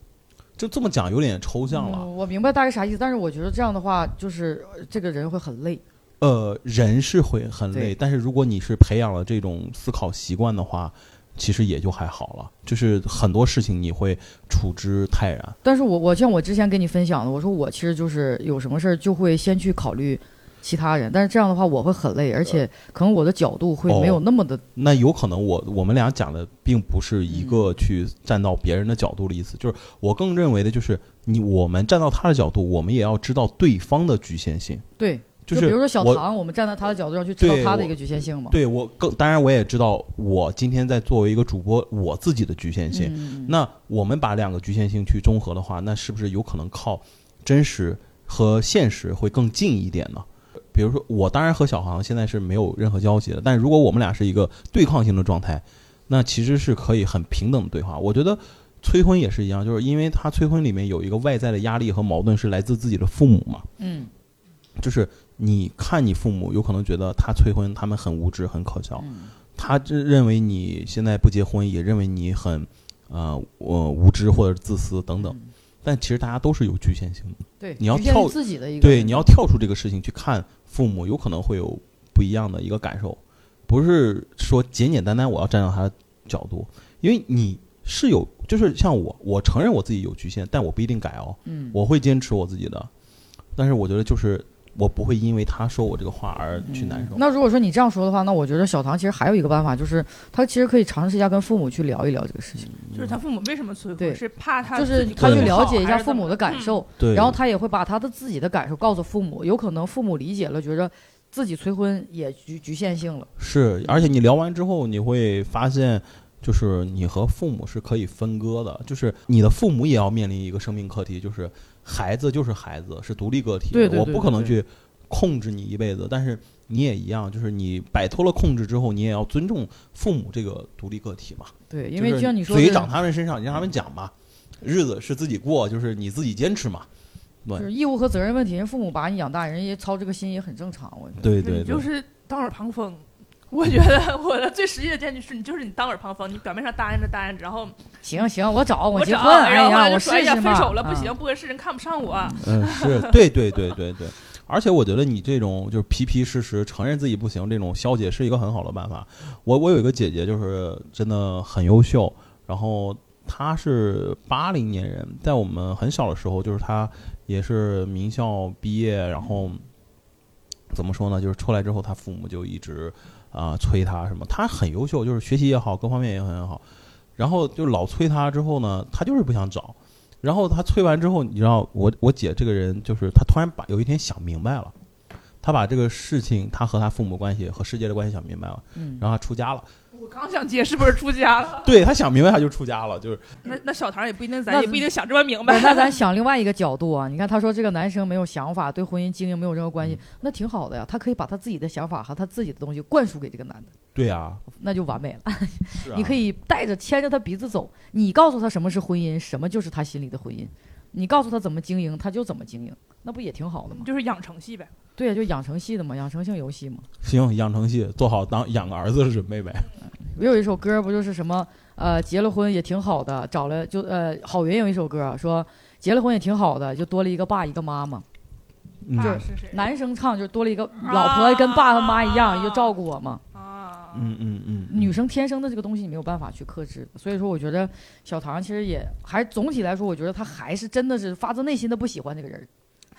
S3: 就这么讲有点抽象了，
S1: 嗯我明白大概啥意思，但是我觉得这样的话，就是呃这个人会很累。
S3: 呃，人是会很累，但是如果你是培养了这种思考习惯的话，其实也就还好了。就是很多事情你会处之泰然。
S1: 但是我我像我之前跟你分享的，我说我其实就是有什么事儿就会先去考虑其他人，但是这样的话我会很累，而且可能我的角度会没有那么的，
S3: 那有可能我我们俩讲的并不是一
S1: 嗯
S3: 个去站到别人的角度的意思，就是我更认为的就是你我们站到他的角度，我们也要知道对方的局限性。
S1: 对，
S3: 就是
S1: 比如说小唐，我们站在他的角度上去知道他的一个局限性嘛。
S3: 对我更当然我也知道我今天在作为一个主播我自己的局限性。
S1: 嗯，
S3: 那我们把两个局限性去综合的话，那是不是有可能靠真实和现实会更近一点呢？比如说，我当然和小航现在是没有任何交集的，但如果我们俩是一个对抗性的状态，那其实是可以很平等的对话。我觉得催婚也是一样，就是因为他催婚里面有一个外在的压力和矛盾是来自自己的父母嘛，
S1: 嗯
S3: 就是你看你父母有可能觉得他催婚，他们很无知、很可笑，
S1: 嗯。
S3: 他这认为你现在不结婚，也认为你很呃我无知或者自私等等。
S1: 嗯。
S3: 但其实大家都是有局限性的，
S1: 对，
S3: 你要跳
S1: 自己的一个，
S3: 对，你要跳出这个事情去看父母，有可能会有不一样的一个感受，不是说简简单单我要站到他的角度，因为你是有，就是像我，我承认我自己有局限，但我不一定改哦，
S1: 嗯，
S3: 我会坚持我自己的，但是我觉得就是我不会因为他说我这个话而去难受。
S1: 那如果说你这样说的话，那我觉得小唐其实还有一个办法，就是他其实可以尝试一下跟父母去聊一聊这个事情，
S2: 就是他父母为什么催
S1: 对
S2: 婚，是怕他
S1: 就是他去了解一下父母的感
S2: 嗯
S1: 受，
S3: 对，
S1: 然后他也会把他的自己的感受告诉父母，有可能父母理解了，觉着自己催婚也局局限性了。
S3: 是，而且你聊完之后，你会发现，就是你和父母是可以分割的，就是你的父母也要面临一个生命课题，就是孩子就是孩子，是独立个体，
S1: 对对
S3: 我不可能去控制你一辈子，但是你也一样，就是你摆脱了控制之后，你也要尊重父母这个独立个体嘛。
S1: 对，因为
S3: 就
S1: 像你说的，
S3: 嘴长他们身上，你让他们讲嘛，日子是自己过，就是你自己坚持嘛。
S1: 就是义务和责任问题，人父母把你养大，人家操这个心也很正常。我觉得，
S3: 对对对，
S2: 就是当耳旁风。我觉得 我的最实际的建议是你就是你当耳旁风，你表面上答应着答应着，然后
S1: 行行，我找
S2: 我找
S1: 结婚，哎
S2: 然后
S1: 我
S2: 来就说哎呀。分手了不
S1: 啊
S2: 行，不合适，人看不上我。
S3: 嗯，是 对对对对对，而且我觉得你这种就是皮皮实实承认自己不行，这种消解是一个很好的办法。我我有一个姐姐，就是真的很优秀，然后她是八零年人，在我们很小的时候，就是她也是名校毕业，然后怎么说呢？就是出来之后，他父母就一直啊、催他什么，他很优秀，就是学习也好，各方面也很好，然后就老催他之后呢，他就是不想找。然后他催完之后，你知道我我姐这个人，就是她突然把有一天想明白了，她把这个事情，她和她父母关系和世界的关系想明白了，
S1: 嗯，
S3: 然后她出家了。
S2: 我刚想接是不是出家了？
S3: 对他想明白，他就出家了，就是
S2: 那那小唐也不一定，咱也不一定想这么明白。
S1: 那咱 想另外一个角度啊，你看他说这个男生没有想法，对婚姻经营没有任何关系，那挺好的呀。他可以把他自己的想法和他自己的东西灌输给这个男的，
S3: 对呀、
S1: 那就完美了。
S3: 是啊
S1: 你可以带着牵着他鼻子走，你告诉他什么是婚姻，什么就是他心里的婚姻，你告诉他怎么经营，他就怎么经营，那不也挺好的吗？
S2: 就是养成系呗。
S1: 对呀，就养成系的嘛，养成性游戏嘛。
S3: 行，养成系做好当养个儿子的准备呗。
S1: 我有一首歌不就是什么呃结了婚也挺好的，找了就呃郝云有一首歌说结了婚也挺好的，就多了一个爸一个妈嘛。
S3: 嗯
S2: 爸
S1: 就是
S2: 谁？
S1: 男生唱就多了一个老婆跟爸和妈一样，
S2: 啊
S1: 就照顾我嘛。
S2: 啊，
S3: 嗯嗯嗯，
S1: 女生天生的这个东西你没有办法去克制，所以说我觉得小唐其实也还总体来说，我觉得他还是真的是发自内心的不喜欢这个人儿，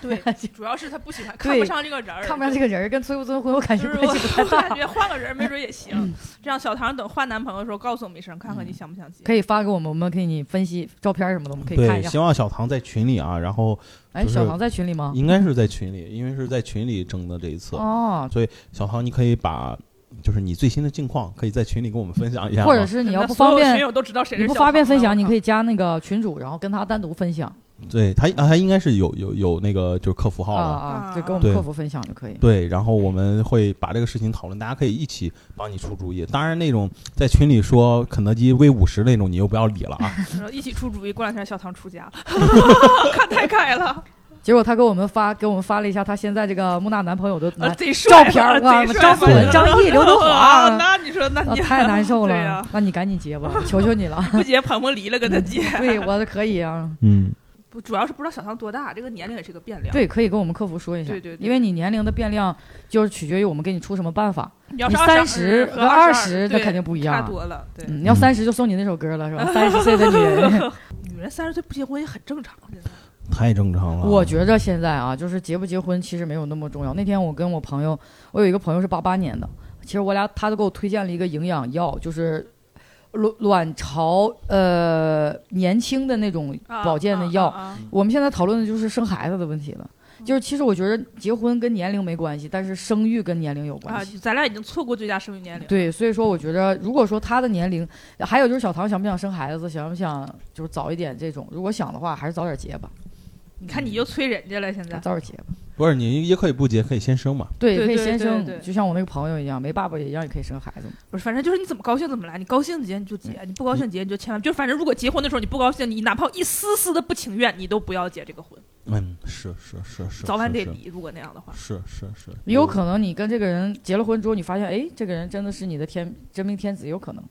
S2: 对，主要是他不喜欢，看不上这个人儿，
S1: 看不上这个人儿，跟催不催婚我感觉
S2: 就是我
S1: 关系不太
S2: 我 感。觉换个人儿没准也
S1: 嗯
S2: 行。这样小唐等换男朋友的时候告诉我们一声，看看你想不想结。
S1: 可以发给我们，我们给你分析照片什么的，我们可以看，一下。
S3: 希望小唐在群里啊，然后
S1: 哎，
S3: 就是
S1: 小唐在群里吗？
S3: 应该是在群里，因为是在群里争的这一次。
S1: 哦，所以
S3: 小唐，你可以把就是你最新的近况，可以在群里跟我们分享一下，
S1: 或者是你要不方便
S2: 群，友都知道谁
S1: 你不方便分享，你可以加那个群主，然后跟他单独分享
S3: 对他啊，他应该是有有有那个就是客服号的。
S1: 啊啊，
S2: 啊
S1: 就跟我们客服分享就可以。
S3: 对，然后我们会把这个事情讨论，大家可以一起帮你出主意。当然，那种在群里说肯德基 V 五十那种，你就不要理了啊。
S2: 一起出主意。过两天小唐出家了，看太开了，
S1: 结果他给我们发给我们发了一下他现在这个木娜男朋友的照片儿
S2: 啊，
S1: 哇张
S2: 反正
S1: 张译刘德华
S2: 啊那你说那
S1: 啊
S2: 你
S1: 太难受了。那你赶紧结吧，求求你了。
S2: 不结鹏鹏离了跟他结。
S1: 对，我可以啊。
S3: 嗯，
S2: 不，主要是不知道小唐多大，这个年龄也是个变量。，
S1: 对，可以跟我们客服说一下。
S2: 对对对
S1: 因为你年龄的变量就是取决于我们给你出什么办法。
S2: 你
S1: 三
S2: 十
S1: 十和二
S2: 十
S1: 十那肯定不一样啊
S2: 差多了。对，
S1: 嗯，要三十就送你那首歌了，是吧？三十岁的女人。
S2: 女人三十岁不结婚也很正常，现在。
S3: 太正常了。
S1: 我觉着现在啊，就是结不结婚其实没有那么重要。那天我跟我朋友，我有一个朋友是八八年的，其实我俩他都给我推荐了一个营养药，就是卵卵巢呃年轻的那种
S2: 啊
S1: 保健的药。
S2: 啊啊啊
S1: 我们现在讨论的就是生孩子的问题了。就是其实我觉得结婚跟年龄没关系，但是生育跟年龄有关
S2: 啊
S1: 系。
S2: 咱俩已经错过最佳生育年龄。
S1: 对，所以说我觉得，如果说他的年龄，还有就是小唐想不想生孩子，想不想就是早一点这种，如果想的话，还是早点结吧，
S2: 你看你又催人家了，现在。
S1: 早点结吧。
S3: 不是你也可以不结，可以先生嘛。
S1: 对，可以先生，
S2: 对对
S1: 就像我那个朋友一样，没爸爸也一样，也可以生孩子嘛。
S2: 不是，反正就是你怎么高兴怎么来，你高兴结你就结，你不高兴结你就千万就反正如果结婚的时候你不高兴，你哪怕一丝丝的不情愿，你都不要结这个婚，
S3: 嗯，是是是是，
S2: 早晚得离。如果那样的话，
S3: 是是是，
S1: 也有可能你跟这个人结了婚之后，你发现，哎，这个人真的是你的天真命天子，有可能，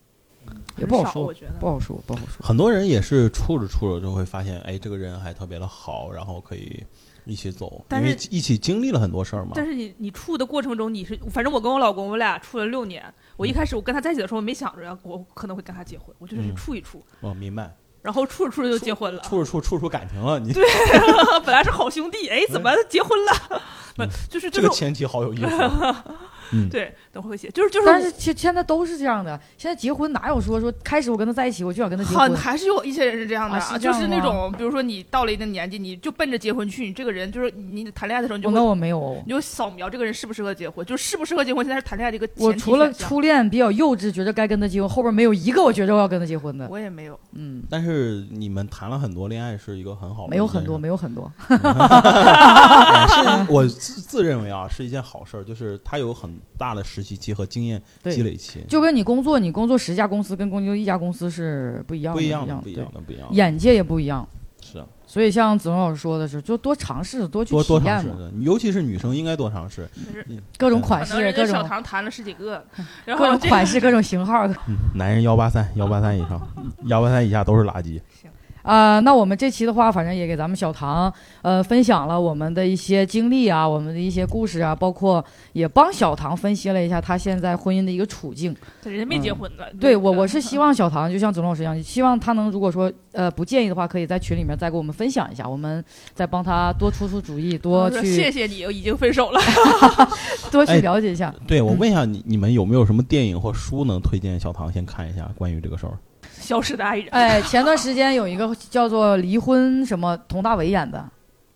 S1: 也不好说
S2: 我，觉得
S1: 不好说，不好说。
S3: 很多人也是处着处着就会发现，哎，这个人还特别的好，然后可以一起走，因为
S2: 是
S3: 一起经历了很多事儿嘛。
S2: 但是你你处的过程中，你是反正我跟我老公，我俩处了六年。我一开始我跟他在一起的时候，我没想着要我可能会跟他结婚，我就是
S3: 嗯
S2: 处一处，
S3: 我明白，
S2: 然后处着处着就结婚了。
S3: 处着处处出感情了，你对
S2: 本来是好兄弟，哎，怎么结婚了？不就是
S3: 这个
S2: 就是
S3: 前提好有意思。嗯，
S2: 对，等会会写，就是就是
S1: 但是现现在都是这样的，现在结婚哪有说说开始我跟他在一起我就想跟他结婚？
S2: 很还是有一些人是这样的，
S1: 啊是样
S2: 就是那种比如说你到了一定年纪，你就奔着结婚去，你这个人就是你谈恋爱的时候你就会
S1: 哦那我没有
S2: 你，就扫描这个人适不适合结婚，就是适不适合结婚，现在是谈恋爱的一个前提
S1: 我除了初恋比较幼稚，觉得该跟他结婚，后边没有一个我觉得我要跟他结婚的。
S2: 我也没有，
S1: 嗯，
S3: 但是你们谈了很多恋爱，是一个很好的
S1: 没有很多，没有很多。
S3: 是我自自认为啊是一件好事儿，就是他有很大的实习期和经验积累期，
S1: 就跟你工作，你工作十家公司跟工作一家公司是不一样的，
S3: 不一样的，不一样的，不一样的，
S1: 眼界也不一样。
S3: 是啊
S1: 所以像子龙老师说的是，就多尝试，多去体验嘛，
S3: 尝试，尤其是女生应该多尝试。
S1: 各种款式，各种小
S2: 唐谈了十几个，然
S1: 各种款式，各种型号的。
S3: 嗯，男人幺八三，幺八三以上，幺八三以下都是垃圾。
S1: 啊、那我们这期的话，反正也给咱们小唐呃分享了我们的一些经历啊，我们的一些故事啊，包括也帮小唐分析了一下他现在婚姻的一个处境。
S2: 人家没结婚呢。
S1: 对我，我是希望小唐就像子龙老师一样，希望他能如果说呃不介意的话，可以在群里面再给我们分享一下，我们再帮他多出出主意，多去
S2: 谢谢你，我已经分手了。
S1: 多去
S3: 哎
S1: 了解一下。
S3: 对，我问一下你，你们有没有什么电影或书能推荐小唐先看一下关于这个事儿？
S2: 消失的爱人，
S1: 哎，前段时间有一个叫做《离婚》，什么佟大为演的，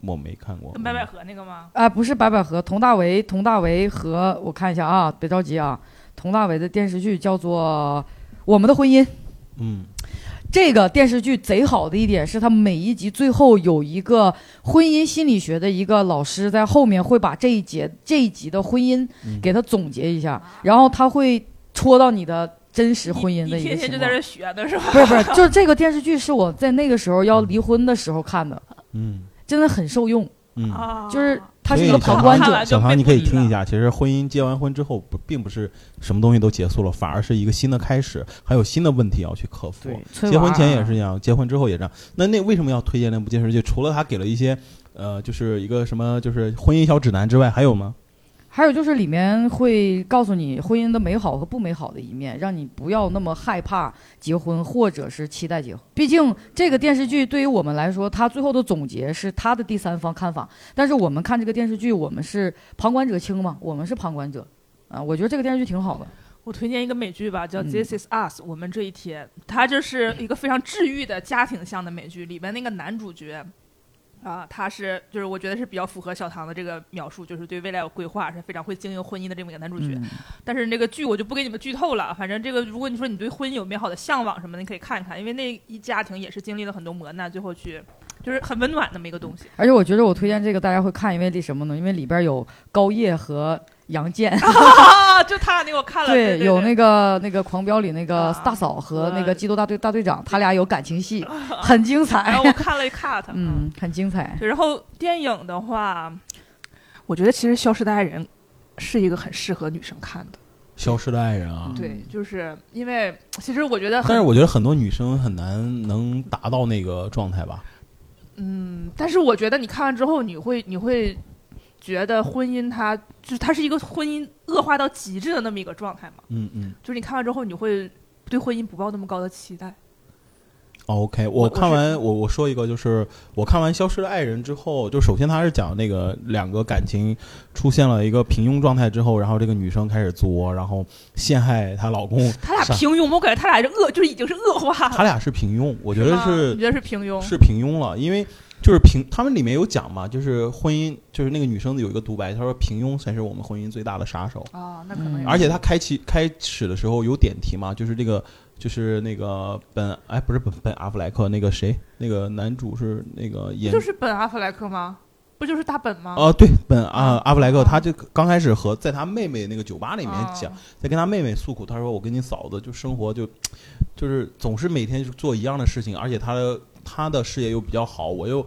S3: 我没看过。
S2: 跟白百合那个吗？
S1: 啊、不是白百合，佟大为，佟大为和我看一下啊，别着急啊，佟大为的电视剧叫做《我们的婚姻》。
S3: 嗯，
S1: 这个电视剧贼好的一点是，它每一集最后有一个婚姻心理学的一个老师在后面会把这一节这一集的婚姻
S3: 嗯
S1: 给他总结一下，然后他会戳到你的真实婚姻的
S2: 你
S1: 一个情况。
S2: 天天就在这学的是吧？
S1: 不是不是，就是这个电视剧是我在那个时候要离婚的时候看的，
S3: 嗯
S1: 真的很受用。
S3: 嗯，
S2: 啊，
S1: 就是他是一个旁观者
S3: 小唐，你可以听一下，其实婚姻结完婚之后不并不是什么东西都结束了，反而是一个新的开始，还有新的问题要去克服。
S1: 对，
S3: 结婚前也
S1: 是。
S3: 是这样，结婚之后也这样。那那为什么要推荐那部电视剧？除了他给了一些呃，就是一个什么，就是婚姻小指南之外，还有吗？
S1: 还有就是里面会告诉你婚姻的美好和不美好的一面，让你不要那么害怕结婚或者是期待结婚。毕竟这个电视剧对于我们来说，它最后的总结是他的第三方看法，但是我们看这个电视剧，我们是旁观者清嘛，我们是旁观者。啊，我觉得这个电视剧挺好的。
S2: 我推荐一个美剧吧，叫《
S1: 嗯
S2: This Is Us》，我们这一天，它就是一个非常治愈的家庭向的美剧，里面那个男主角。啊，他是就是我觉得是比较符合小唐的这个描述，就是对未来有规划，是非常会经营婚姻的这么一个男主角。
S1: 嗯，
S2: 但是那个剧我就不给你们剧透了，反正这个如果你说你对婚姻有美好的向往什么的，你可以看一看，因为那一家庭也是经历了很多磨难，最后去就是很温暖那么一个东西。
S1: 而且我觉得我推荐这个大家会看，因为这什么呢？因为里边有高叶和杨健，
S2: 啊，就他俩那个我看了，对，
S1: 有那个那个狂飙里那个
S2: 啊
S1: 大嫂和那个缉毒大队大队长，他俩有感情戏，很精
S2: 然
S1: 彩
S2: 后。我看了一 cut，
S1: 嗯，很精彩。
S2: 然后电影的话，我觉得其实《消失的爱人》是一个很适合女生看的。
S3: 消失的爱人啊。
S2: 对，就是因为其实我觉得，
S3: 但是我觉得很多女生很难能达到那个状态吧。
S2: 嗯，但是我觉得你看完之后，你会你会觉得婚姻它就是它是一个婚姻恶化到极致的那么一个状态嘛？
S3: 嗯嗯。
S2: 就是你看完之后，你会对婚姻不抱那么高的期待。
S3: OK，
S2: 我
S3: 我看完我我说一个，就是我看完《消失的爱人》之后，就首先他是讲那个两个感情出现了一个平庸状态之后，然后这个女生开始作，然后陷害她老公，
S2: 他俩平庸吗，我感觉他俩是恶，就是已经是恶化了。
S3: 他俩是平庸，我觉得
S2: 吗
S3: 是
S2: 你觉得是平庸？
S3: 是平庸了，因为就是平，他们里面有讲嘛，就是婚姻，就是那个女生有一个独白，她说平庸才是我们婚姻最大的杀手。
S2: 啊，那可能
S1: 嗯
S3: 而且他开启开始的时候有点题嘛，就是这个就是那个本哎不是本本阿弗莱克那个谁那个男主是那个演
S2: 就是本阿弗莱克吗？不就是大本吗？
S3: 哦对本阿
S2: 啊
S3: 阿弗莱克
S2: 啊
S3: 他就刚开始和在他妹妹那个酒吧里面讲，
S2: 啊
S3: 在跟他妹妹诉苦，他说我跟你嫂子就生活就就是总是每天就做一样的事情，而且他的他的事业又比较好，我又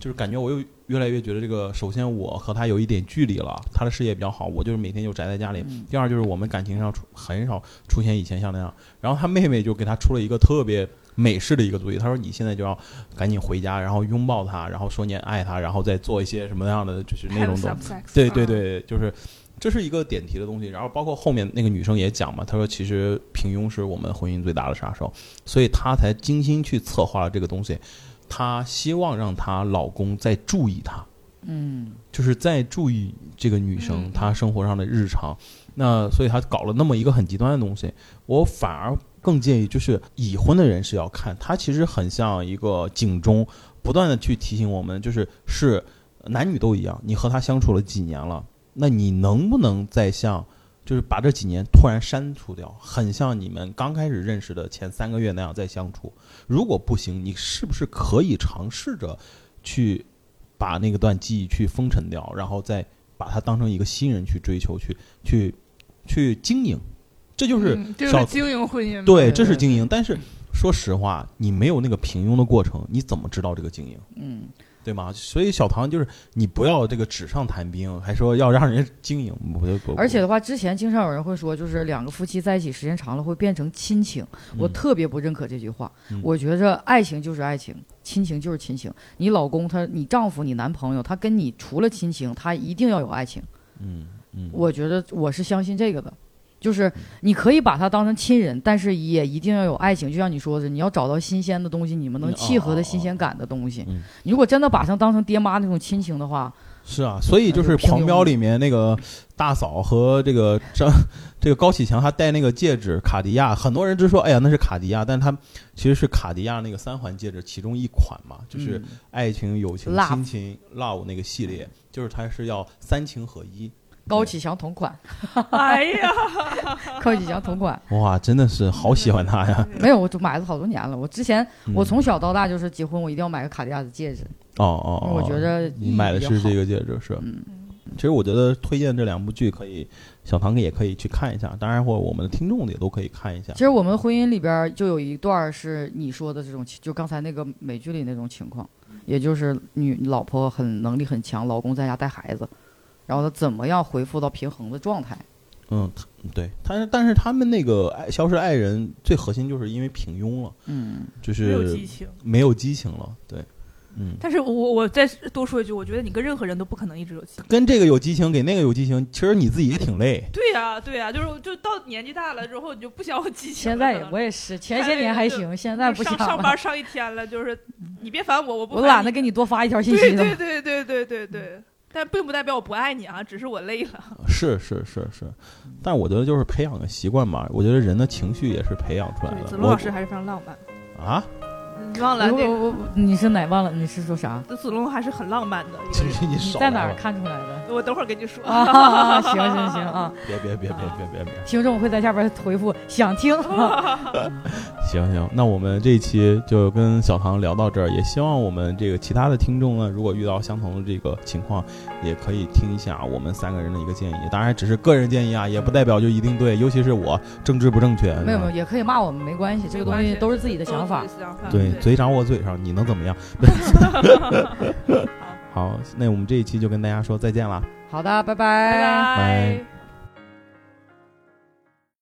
S3: 就是感觉我又越来越觉得这个，首先我和他有一点距离了，他的事业比较好，我就是每天就宅在家里。
S1: 嗯
S3: 第二就是我们感情上出很少出现以前像那样，然后他妹妹就给他出了一个特别美式的一个主意，他说你现在就要赶紧回家，然后拥抱他，然后说你爱他，然后再做一些什么样的就是那种东
S2: sex
S3: 对对
S2: 啊
S3: 对，就是这是一个点题的东西。然后包括后面那个女生也讲嘛，她说其实平庸是我们婚姻最大的杀手，所以她才精心去策划了这个东西。她希望让她老公再注意她，
S1: 嗯
S3: 就是在注意这个女生她生活上的日常。那所以她搞了那么一个很极端的东西，我反而更建议就是已婚的人是要看，她其实很像一个警钟，不断的去提醒我们，就是是男女都一样，你和他相处了几年了，那你能不能再像，就是把这几年突然删除掉，很像你们刚开始认识的前三个月那样再相处？如果不行，你是不是可以尝试着去把那个段记忆去封尘掉，然后再把它当成一个新人去追求，去去去经营？这就是小
S2: 是经营婚姻
S3: 对这是经营。但是说实话，你没有那个平庸的过程，你怎么知道这个经营？
S1: 嗯，
S3: 对吗？所以小唐就是你不要这个纸上谈兵，还说要让人经营，不不不。
S1: 而且的话，之前经常有人会说，就是两个夫妻在一起时间长了会变成亲情，我
S3: 嗯
S1: 特别不认可这句话。
S3: 嗯
S1: 我觉着爱情就是爱情，亲情就是亲情。你老公他，你丈夫，你男朋友，他跟你除了亲情，他一定要有爱情。
S3: 嗯嗯，
S1: 我觉得我是相信这个的，就是你可以把他当成亲人，但是也一定要有爱情。就像你说的，你要找到新鲜的东西，你们能
S3: 嗯
S1: 契合的新鲜感的东西。
S3: 嗯
S1: 你如果真的把他当成爹妈那种亲情的话，
S3: 是啊，所以就是《狂飙》里面那个大嫂和这个张这个高启强，他戴那个戒指卡地亚，很多人就说，哎呀，那是卡地亚，但是他其实是卡地亚那个三环戒指其中一款嘛，就是
S1: 嗯
S3: 爱情、友情、亲情、love 那个系列，就是它是要三情合一。
S1: 高启强同款，
S2: 哎呀，
S1: 高启强同款。
S3: 哇，真的是好喜欢他呀！
S1: 没有，我就买了好多年了。我之前
S3: 嗯
S1: 我从小到大就是结婚，我一定要买个卡地亚的戒指，
S3: 哦哦哦，
S1: 我觉得
S3: 你买的是这
S1: 个。
S3: 戒指是？
S1: 嗯，
S3: 其实我觉得推荐这两部剧可以，小唐也可以去看一下，当然或者我们的听众也都可以看一下
S1: 其。实我们婚姻里边就有一段是你说的这种，就刚才那个美剧里那种情况，也就是女老婆很能力很强，老公在家带孩子，然后他怎么样恢复到平衡的状态？
S3: 嗯，对，但是但是他们那个爱消失爱人最核心就是因为平庸了，
S1: 嗯，
S3: 就
S2: 没有
S3: 是
S2: 激情。
S3: 没有激情了。对，嗯，
S2: 但是我我再多说一句，我觉得你跟任何人都不可能一直有激情。
S3: 跟这个有激情，给那个有激情，其实你自己也挺累。
S2: 对呀、对呀、就是就到年纪大了之后，你就不想有激情了。
S1: 现在也我也是，前些年还行，现在不
S2: 上
S1: 想了
S2: 上班，上一天了，就是你别烦我，我不
S1: 我懒得给你多发一条信
S2: 对
S1: 息了。
S2: 对对对对对对，但并不代表我不爱你啊，只是我累了。
S3: 是是是是，但我觉得就是培养个习惯吧。我觉得人的情绪也是培养出来，的。
S2: 子路老师还是非常浪漫。
S3: 啊，
S2: 你忘了那个？
S1: 我我我你是哪忘了？你是说啥？
S2: 子龙还是很浪漫的
S3: 你
S1: 你在哪儿？看出来的？
S2: 我等会儿跟你说。
S1: 啊，行行行啊，
S3: 别别别别别别别！
S1: 听众会在下边回复想听。
S3: 行行，那我们这一期就跟小唐聊到这儿，也希望我们这个其他的听众呢，如果遇到相同的这个情况，也可以听一下我们三个人的一个建议。当然只是个人建议啊，也不代表就一定对，尤其是我政治不正确。
S1: 没有没有，也可以骂我们，没关系，这个东西都是自己的想法
S2: 都。是自己的想法。
S3: 对，嘴长我嘴上，你能怎么样？好，那我们这一期就跟大家说再见了。
S1: 好的，拜
S2: 拜拜。